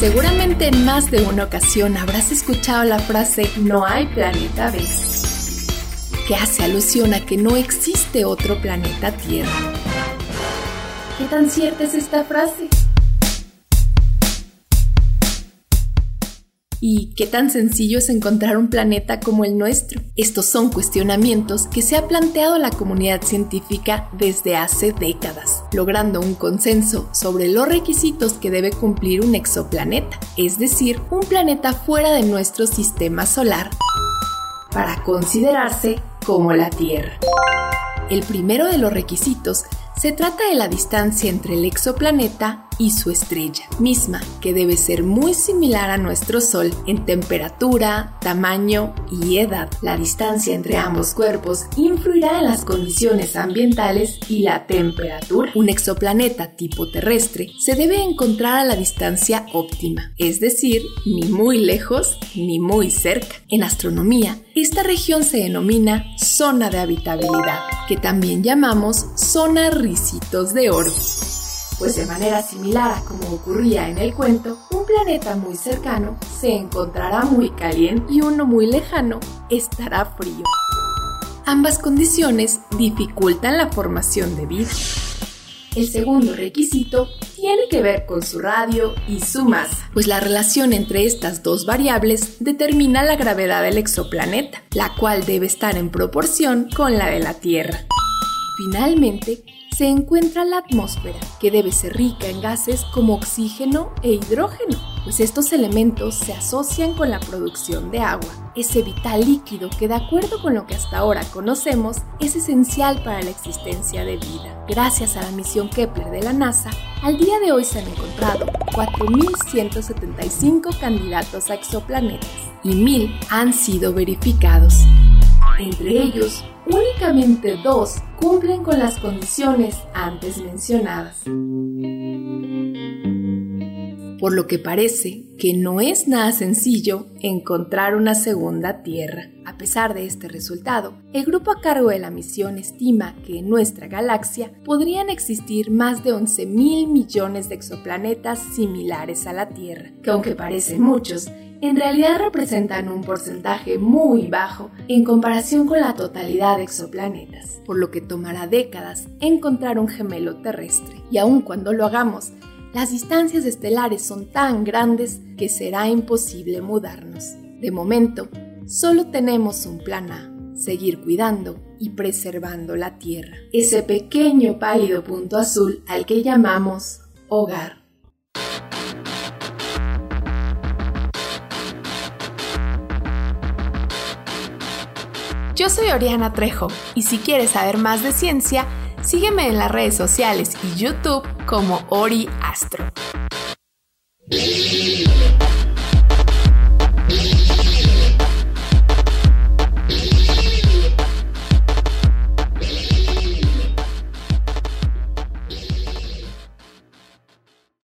Seguramente en más de una ocasión habrás escuchado la frase no hay planeta B, que hace alusión a que no existe otro planeta Tierra. ¿Qué tan cierta es esta frase? ¿Y qué tan sencillo es encontrar un planeta como el nuestro? Estos son cuestionamientos que se ha planteado la comunidad científica desde hace décadas, logrando un consenso sobre los requisitos que debe cumplir un exoplaneta, es decir, un planeta fuera de nuestro sistema solar, para considerarse como la Tierra. El primero de los requisitos se trata de la distancia entre el exoplaneta y su estrella, misma que debe ser muy similar a nuestro Sol en temperatura, tamaño y edad. La distancia entre ambos cuerpos influirá en las condiciones ambientales y la temperatura. Un exoplaneta tipo terrestre se debe encontrar a la distancia óptima, es decir, ni muy lejos ni muy cerca. En astronomía, esta región se denomina zona de habitabilidad, que también llamamos zona ricitos de oro pues de manera similar a como ocurría en el cuento, un planeta muy cercano se encontrará muy caliente y uno muy lejano estará frío. Ambas condiciones dificultan la formación de vida. El segundo requisito tiene que ver con su radio y su masa, pues la relación entre estas dos variables determina la gravedad del exoplaneta, la cual debe estar en proporción con la de la Tierra. Finalmente, se encuentra la atmósfera, que debe ser rica en gases como oxígeno e hidrógeno, pues estos elementos se asocian con la producción de agua, ese vital líquido que de acuerdo con lo que hasta ahora conocemos es esencial para la existencia de vida. Gracias a la misión Kepler de la NASA, al día de hoy se han encontrado 4.175 candidatos a exoplanetas y 1.000 han sido verificados. Entre ellos, únicamente dos cumplen con las condiciones antes mencionadas. Por lo que parece que no es nada sencillo encontrar una segunda Tierra. A pesar de este resultado, el grupo a cargo de la misión estima que en nuestra galaxia podrían existir más de 11 mil millones de exoplanetas similares a la Tierra, que aunque parecen muchos, en realidad representan un porcentaje muy bajo en comparación con la totalidad de exoplanetas, por lo que tomará décadas encontrar un gemelo terrestre. Y aun cuando lo hagamos, las distancias estelares son tan grandes que será imposible mudarnos. De momento, solo tenemos un plan A, seguir cuidando y preservando la Tierra, ese pequeño pálido punto azul al que llamamos hogar. Yo soy Oriana Trejo y si quieres saber más de ciencia, sígueme en las redes sociales y YouTube como Ori Astro.